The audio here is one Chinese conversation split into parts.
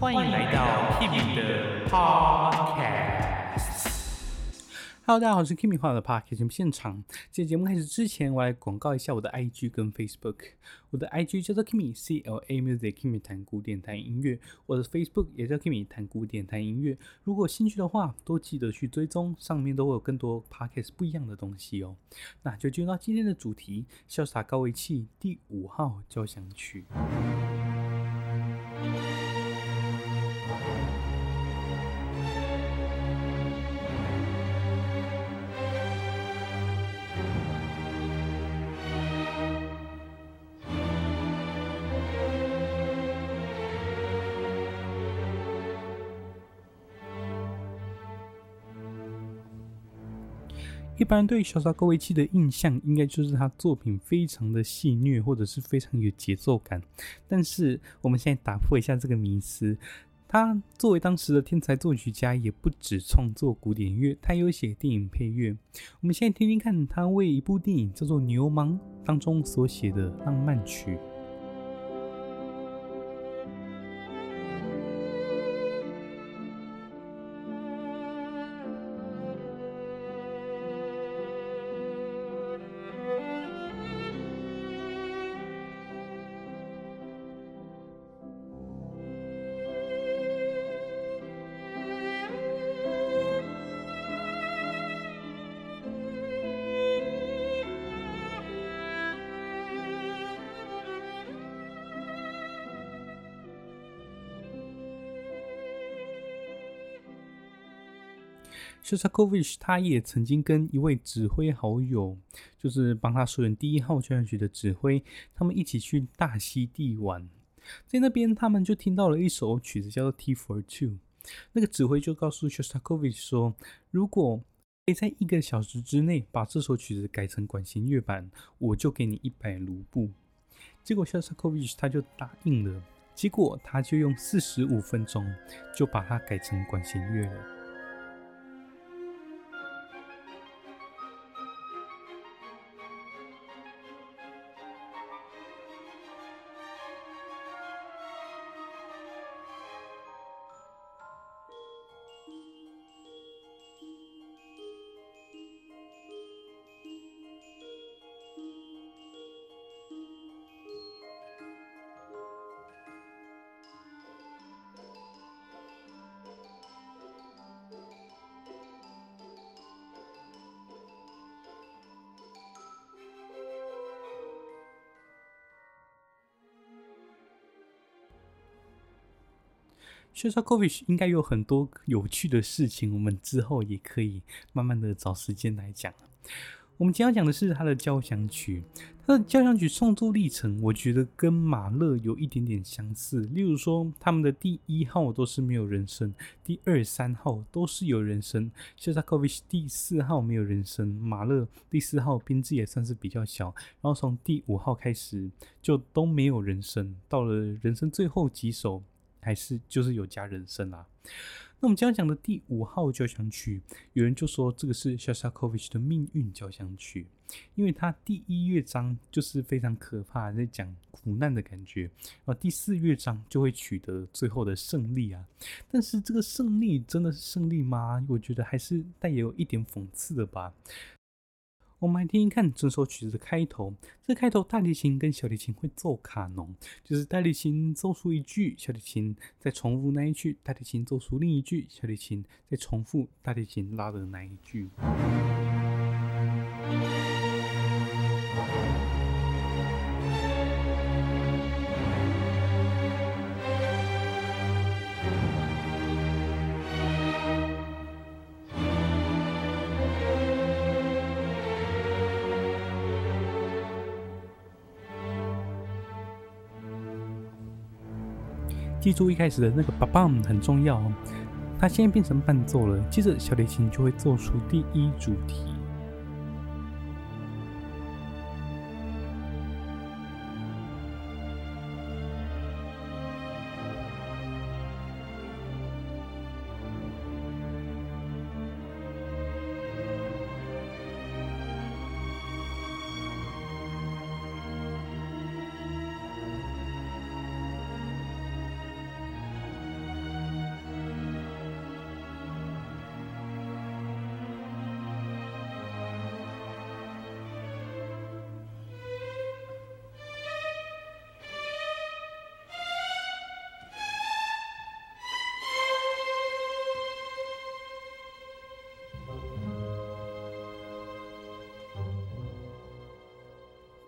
欢迎来到 Kimi 的 Podcast。Hello，大家好，我是 Kimi 画的 Podcast 节目现场。在节目开始之前，我来广告一下我的 IG 跟 Facebook。我的 IG 叫做 Kimi C L A Music，Kimi 弹古典弹音乐。我的 Facebook 也叫 Kimi 弹古典弹音乐。如果有兴趣的话，都记得去追踪，上面都会有更多 Podcast 不一样的东西哦。那就进入到今天的主题，《潇洒高维器第五号交响曲》。一般人对潇洒高维奇的印象，应该就是他作品非常的戏谑，或者是非常有节奏感。但是我们现在打破一下这个迷思，他作为当时的天才作曲家，也不只创作古典乐，他有写电影配乐。我们现在听听看，他为一部电影叫做《牛虻》当中所写的浪漫曲。Shostakovich 他也曾经跟一位指挥好友，就是帮他首演第一号交响曲的指挥，他们一起去大溪地玩，在那边他们就听到了一首曲子叫做 T for Two，那个指挥就告诉 Shostakovich 说，如果可以在一个小时之内把这首曲子改成管弦乐版，我就给你一百卢布。结果 Shostakovich 他就答应了，结果他就用四十五分钟就把它改成管弦乐了。Shostakovich 应该有很多有趣的事情，我们之后也可以慢慢的找时间来讲。我们今天要讲的是他的交响曲，他的交响曲创作历程，我觉得跟马勒有一点点相似。例如说，他们的第一号都是没有人声，第二、三号都是有人声。Shostakovich 第四号没有人声，马勒第四号编制也算是比较小，然后从第五号开始就都没有人声，到了人生最后几首。还是就是有加人声啦。那我们今天讲的第五号交响曲，有人就说这个是 Shostakovich 的命运交响曲，因为它第一乐章就是非常可怕，在讲苦难的感觉，然后第四乐章就会取得最后的胜利啊。但是这个胜利真的是胜利吗？我觉得还是带有一点讽刺的吧。我们来听一看这首曲子的开头。这开头大提琴跟小提琴会奏卡农，就是大提琴奏出一句，小提琴再重复那一句，大提琴奏出另一句，小提琴再重复大提琴拉的那一句。记住一开始的那个 ba b a 很重要哦，它现在变成伴奏了，接着小提琴就会奏出第一主题。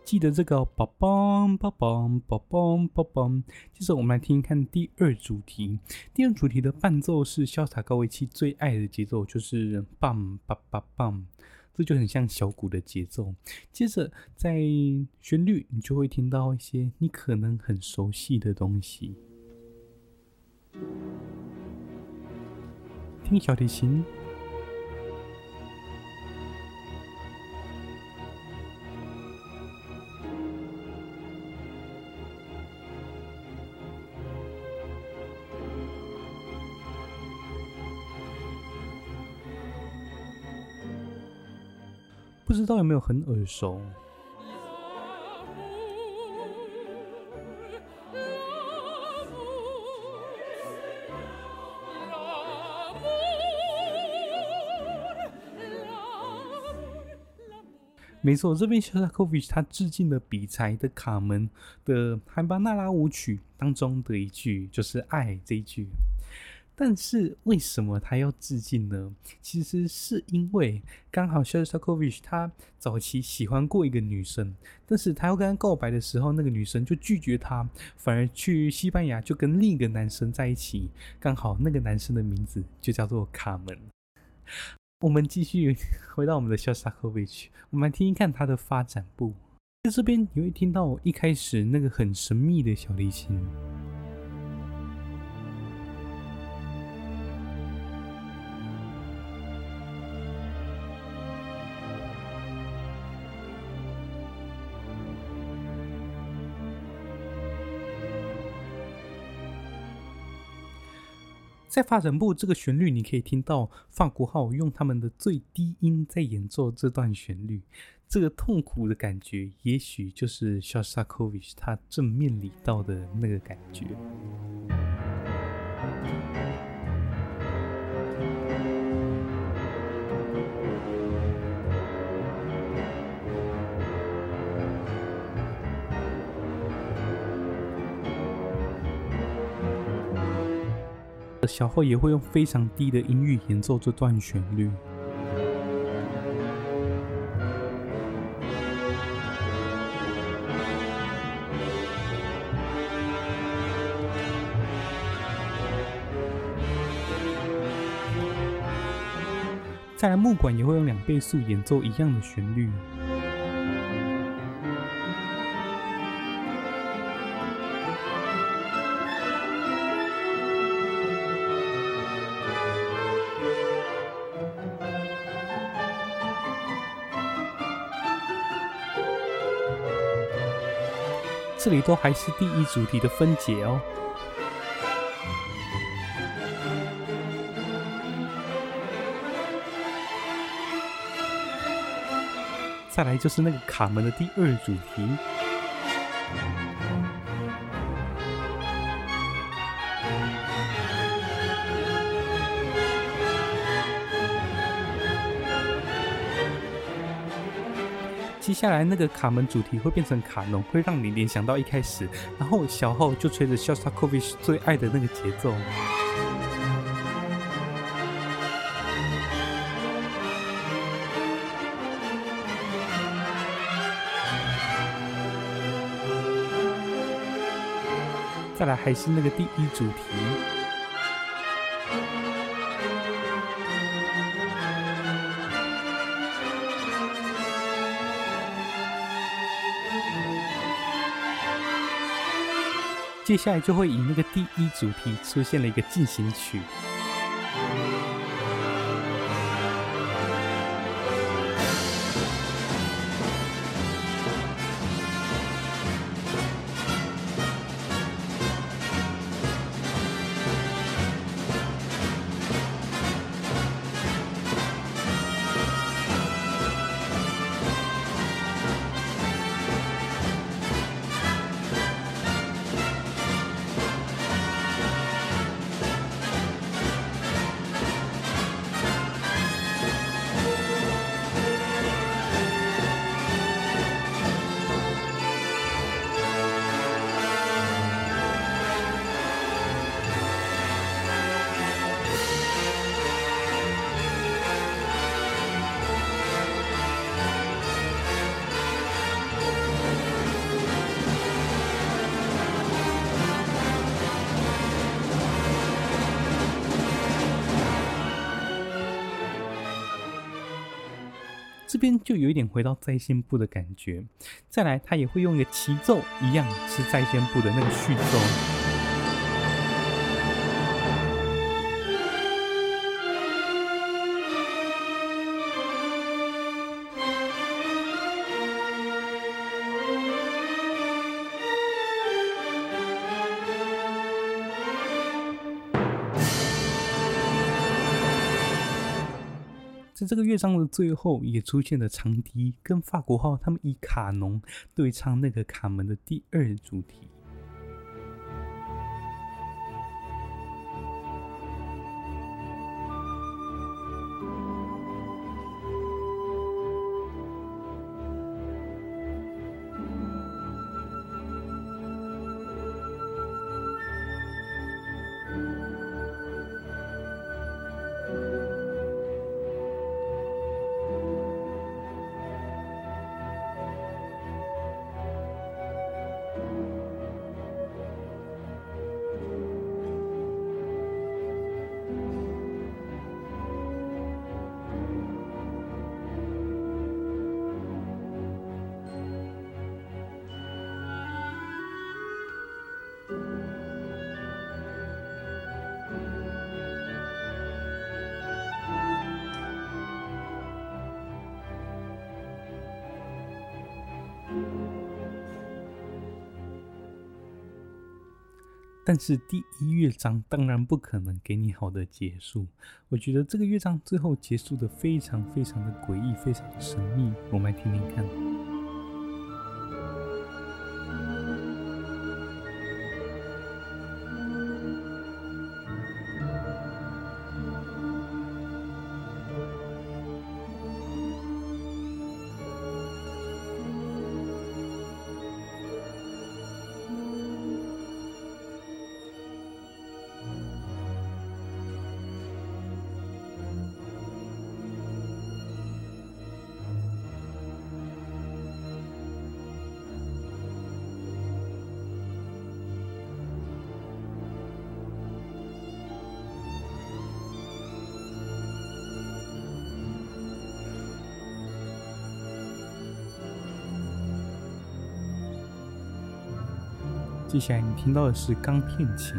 记得这个宝宝宝宝宝宝宝宝。接着我们来听看第二主题。第二主题的伴奏是潇洒高维七最爱的节奏，就是棒棒棒棒，这就很像小鼓的节奏。接着在旋律，你就会听到一些你可能很熟悉的东西。听小提琴。知道有没有很耳熟？没错，这边肖斯塔科维奇他致敬了比才的《卡门》的韩巴纳拉舞曲当中的一句，就是“爱”这一句。但是为什么他要致敬呢？其实是因为刚好肖斯塔科维奇他早期喜欢过一个女生，但是他要跟他告白的时候，那个女生就拒绝他，反而去西班牙就跟另一个男生在一起。刚好那个男生的名字就叫做卡门。我们继续回到我们的肖斯塔科维奇，我们来听一看他的发展部。在这边你会听到一开始那个很神秘的小提琴。在发展部这个旋律，你可以听到法国号用他们的最低音在演奏这段旋律，这个痛苦的感觉，也许就是肖斯塔科维奇他正面里到的那个感觉。小号也会用非常低的音域演奏这段旋律。再来，木管也会用两倍速演奏一样的旋律。这里都还是第一主题的分解哦。再来就是那个卡门的第二主题。下来那个卡门主题会变成卡农，会让你联想到一开始，然后小号就吹着肖斯塔科维奇最爱的那个节奏。再来还是那个第一主题。接下来就会以那个第一主题出现了一个进行曲。这边就有一点回到在线部的感觉。再来，他也会用一个齐奏，一样是在线部的那个序奏。这个乐章的最后，也出现了长笛跟法国号，他们以卡农对唱那个卡门的第二主题。但是第一乐章当然不可能给你好的结束，我觉得这个乐章最后结束的非常非常的诡异，非常的神秘，我们来听听看。接下来你听到的是钢片琴。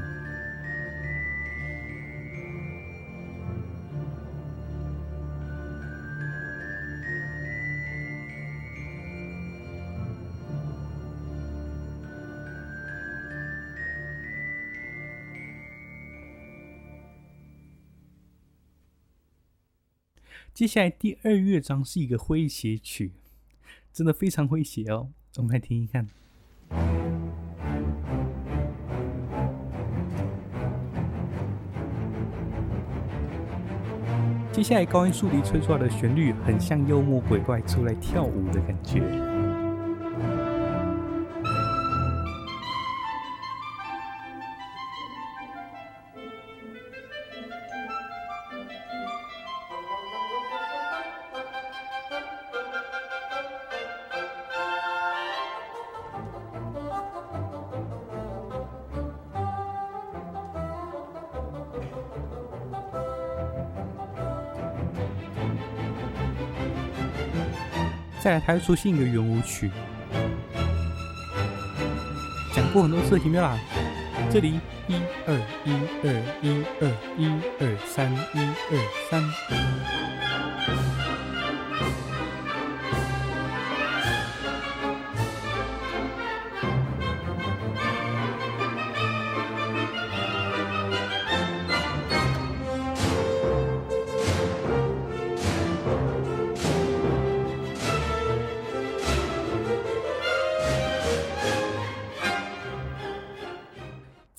接下来第二乐章是一个诙谐曲，真的非常诙谐哦，我们来听一看。接下来高音竖笛吹出来的旋律，很像幽默鬼怪出来跳舞的感觉。它会出现一个圆舞曲，讲过很多次，有没有啦？这里一二一二一二一二三一二三。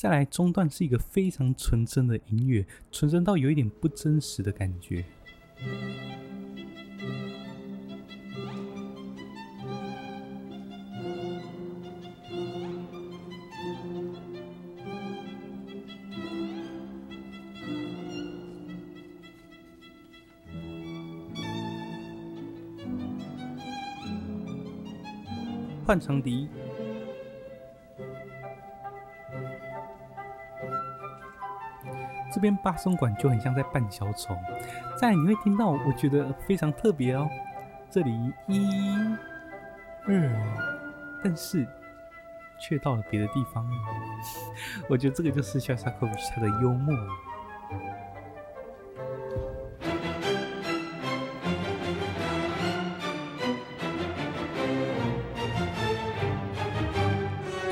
看来中段是一个非常纯真的音乐，纯真到有一点不真实的感觉。换长笛。这边巴松管就很像在扮小丑，再来你会听到，我觉得非常特别哦，这里一、二，但是却到了别的地方。我觉得这个就是萧萨科维奇他的幽默。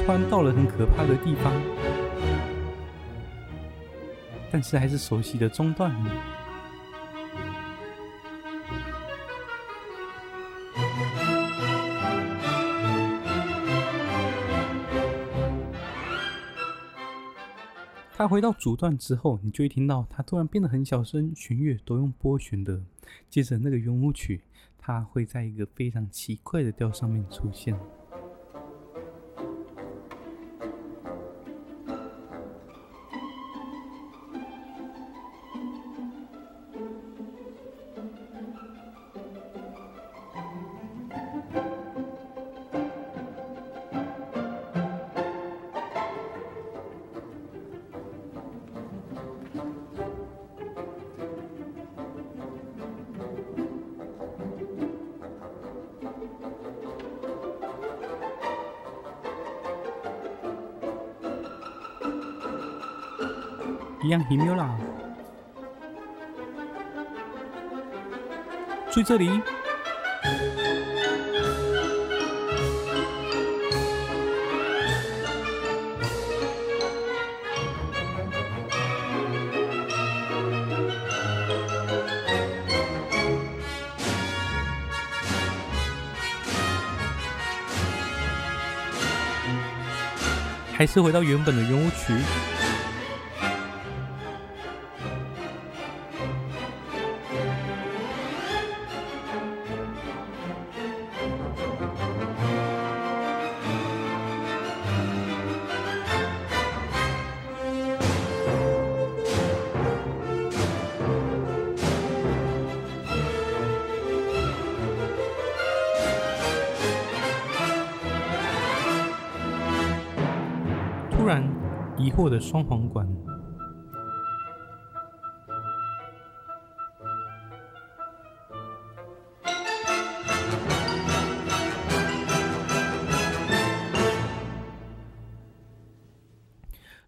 突然到了很可怕的地方，但是还是熟悉的中段。他回到主段之后，你就会听到他突然变得很小声，弦乐都用拨弦的。接着那个圆舞曲，它会在一个非常奇怪的调上面出现。一样奇妙啦！注意这里，还是回到原本的圆舞曲。疑惑的双簧管，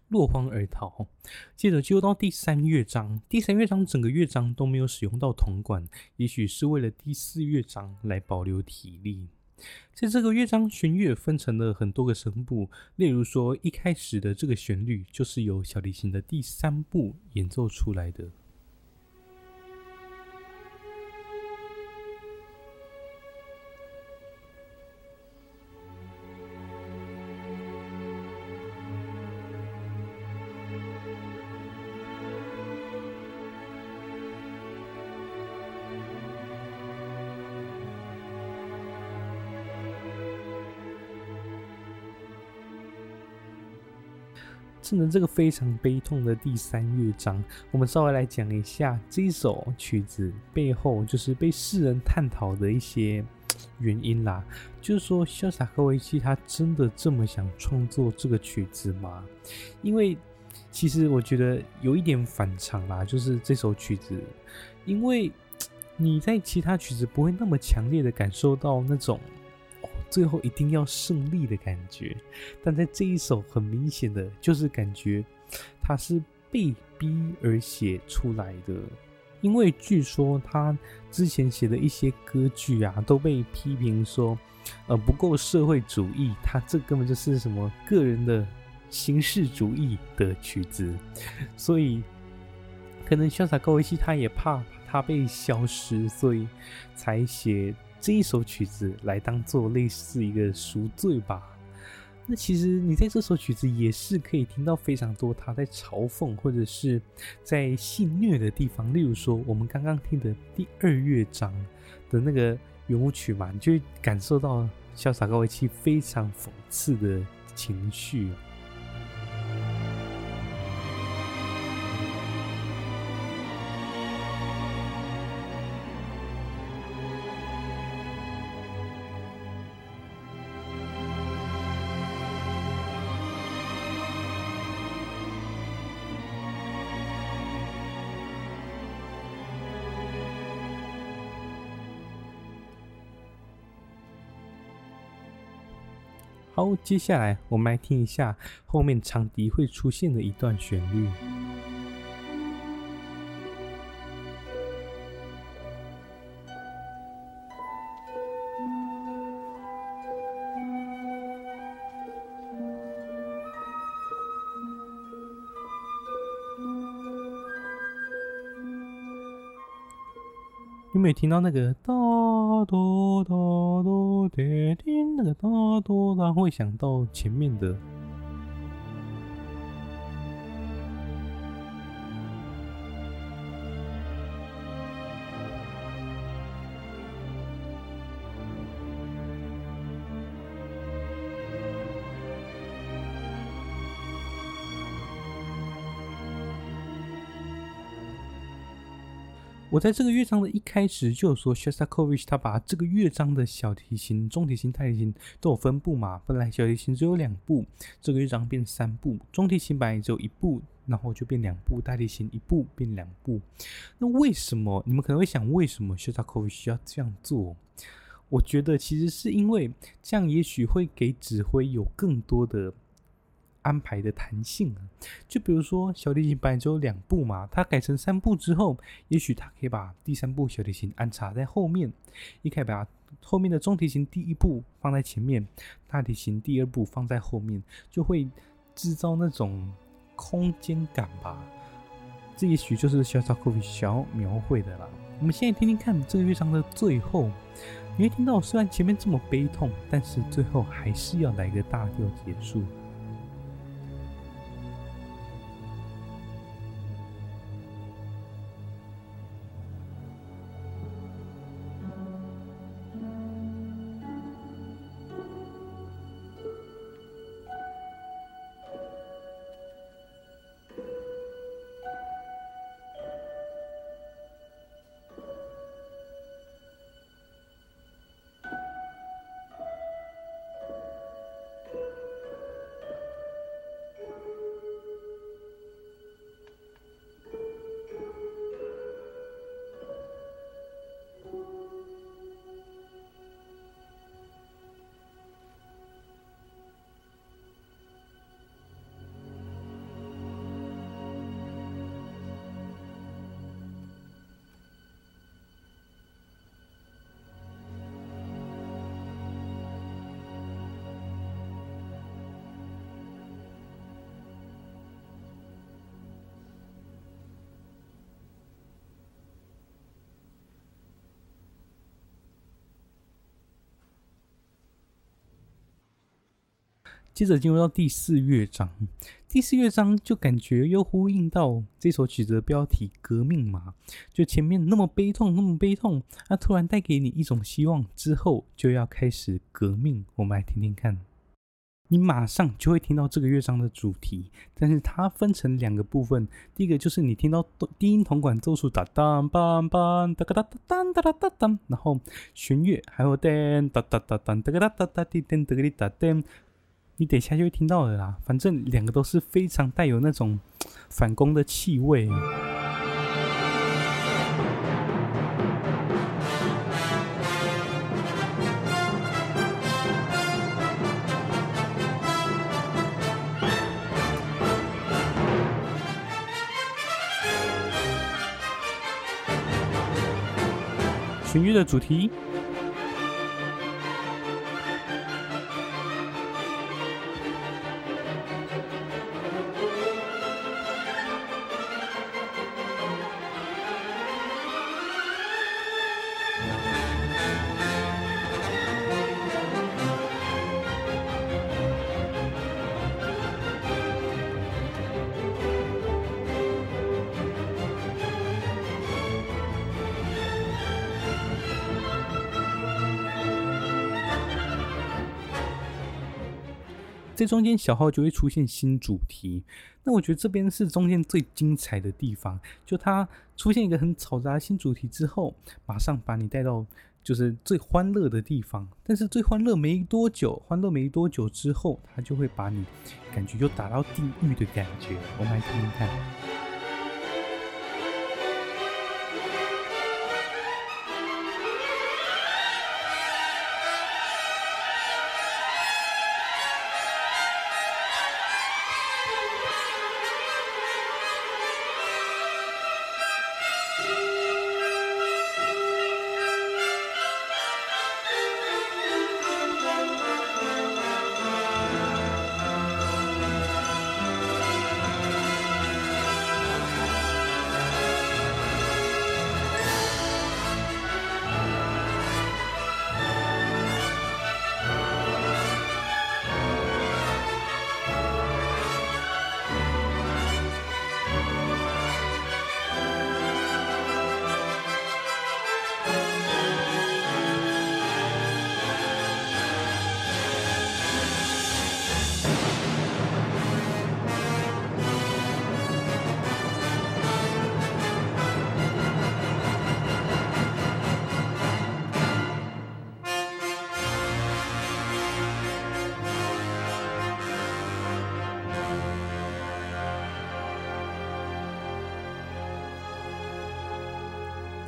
落荒而逃。接着就到第三乐章，第三乐章整个乐章都没有使用到铜管，也许是为了第四乐章来保留体力。在这个乐章，弦乐分成了很多个声部，例如说一开始的这个旋律就是由小提琴的第三部演奏出来的。趁着这个非常悲痛的第三乐章，我们稍微来讲一下这一首曲子背后就是被世人探讨的一些 原因啦。就是说，潇洒科维奇他真的这么想创作这个曲子吗？因为其实我觉得有一点反常啦，就是这首曲子，因为你在其他曲子不会那么强烈的感受到那种。最后一定要胜利的感觉，但在这一首很明显的就是感觉他是被逼而写出来的，因为据说他之前写的一些歌剧啊都被批评说，呃不够社会主义，他这根本就是什么个人的形式主义的曲子，所以可能潇洒高维奇他也怕他被消失，所以才写。这一首曲子来当做类似一个赎罪吧。那其实你在这首曲子也是可以听到非常多他在嘲讽或者是在戏谑的地方。例如说，我们刚刚听的第二乐章的那个圆舞曲嘛，你就感受到潇洒高维奇非常讽刺的情绪。接下来我们来听一下后面长笛会出现的一段旋律。有没有听到那个哒哆哒哆滴叮那个哒哆哒，会想到前面的。我在这个乐章的一开始就有说，Shostakovich 他把这个乐章的小提琴、中提琴、大提琴都有分布嘛。本来小提琴只有两部，这个乐章变三部；中提琴本来只有一部，然后就变两部；大提琴一部变两部。那为什么？你们可能会想，为什么 Shostakovich 需要这样做？我觉得其实是因为这样，也许会给指挥有更多的。安排的弹性啊，就比如说小提琴本来只有两部嘛，它改成三部之后，也许它可以把第三部小提琴安插在后面，也可以把后面的中提琴第一部放在前面，大提琴第二部放在后面，就会制造那种空间感吧。这也许就是肖斯塔科维奇想要描绘的啦。我们现在听听看这个乐章的最后，你会听到虽然前面这么悲痛，但是最后还是要来个大调结束。接着进入到第四乐章，第四乐章就感觉又呼应到这首曲子的标题“革命”嘛，就前面那么悲痛，那么悲痛，它突然带给你一种希望，之后就要开始革命。我们来听听看，你马上就会听到这个乐章的主题，但是它分成两个部分，第一个就是你听到低音铜管奏出哒当梆梆哒哒哒当哒哒哒当，然后弦乐还有噔哒哒哒当哒哒哒哒滴噔哒哩哒噔。你等一下就会听到了啦，反正两个都是非常带有那种反攻的气味。弦乐的主题。这中间小号就会出现新主题，那我觉得这边是中间最精彩的地方，就它出现一个很嘈杂的新主题之后，马上把你带到就是最欢乐的地方，但是最欢乐没多久，欢乐没多久之后，它就会把你感觉就打到地狱的感觉，我们来听听看。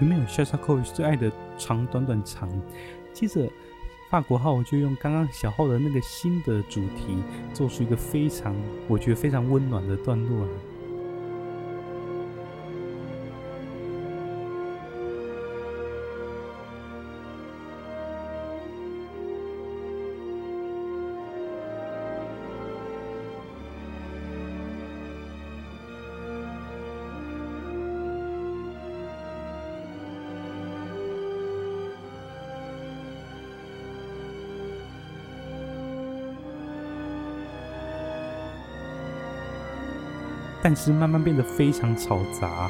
里面有潇洒扣最爱的长短短长。接着法国号就用刚刚小号的那个新的主题，做出一个非常我觉得非常温暖的段落。但是慢慢变得非常嘈杂。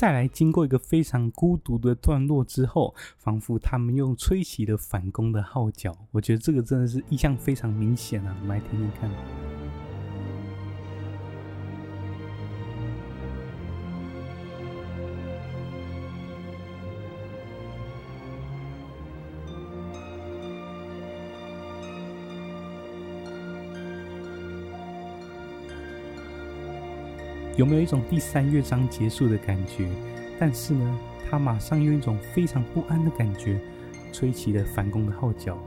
再来，经过一个非常孤独的段落之后，仿佛他们又吹起了反攻的号角。我觉得这个真的是意象非常明显啊！我们来听听看。有没有一种第三乐章结束的感觉？但是呢，他马上用一种非常不安的感觉，吹起了反攻的号角。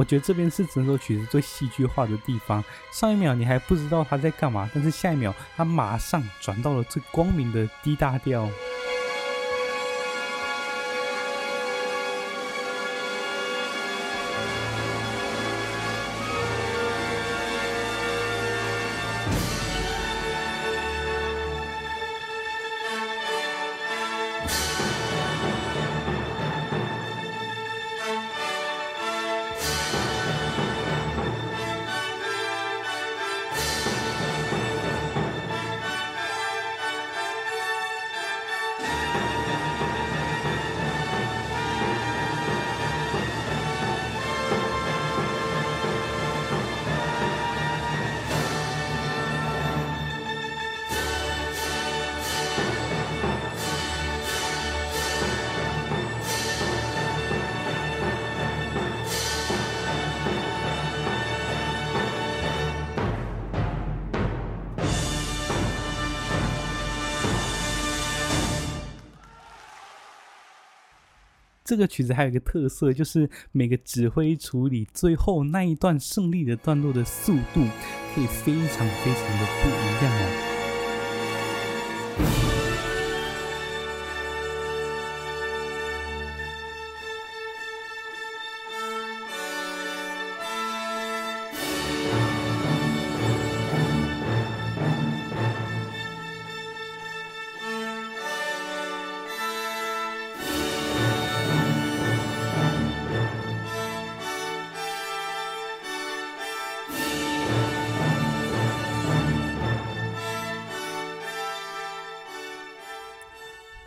我觉得这边是整首曲子最戏剧化的地方。上一秒你还不知道他在干嘛，但是下一秒他马上转到了最光明的 D 大调。这个曲子还有一个特色，就是每个指挥处理最后那一段胜利的段落的速度，可以非常非常的不一样哦。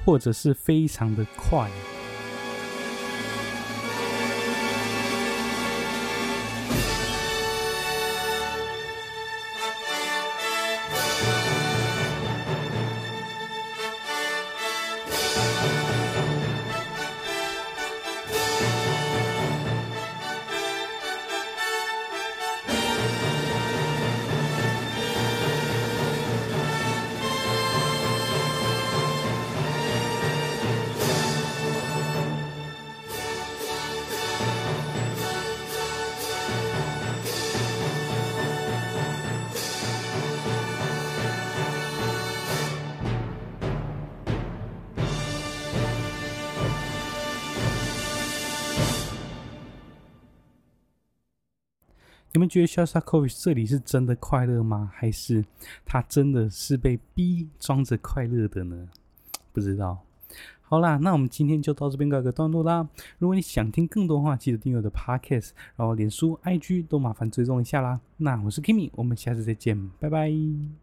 或者是非常的快。们觉得萧萨科维奇这里是真的快乐吗？还是他真的是被逼装着快乐的呢？不知道。好啦，那我们今天就到这边告一个段落啦。如果你想听更多话，记得订阅我的 Podcast，然后脸书、IG 都麻烦追踪一下啦。那我是 Kimi，我们下次再见，拜拜。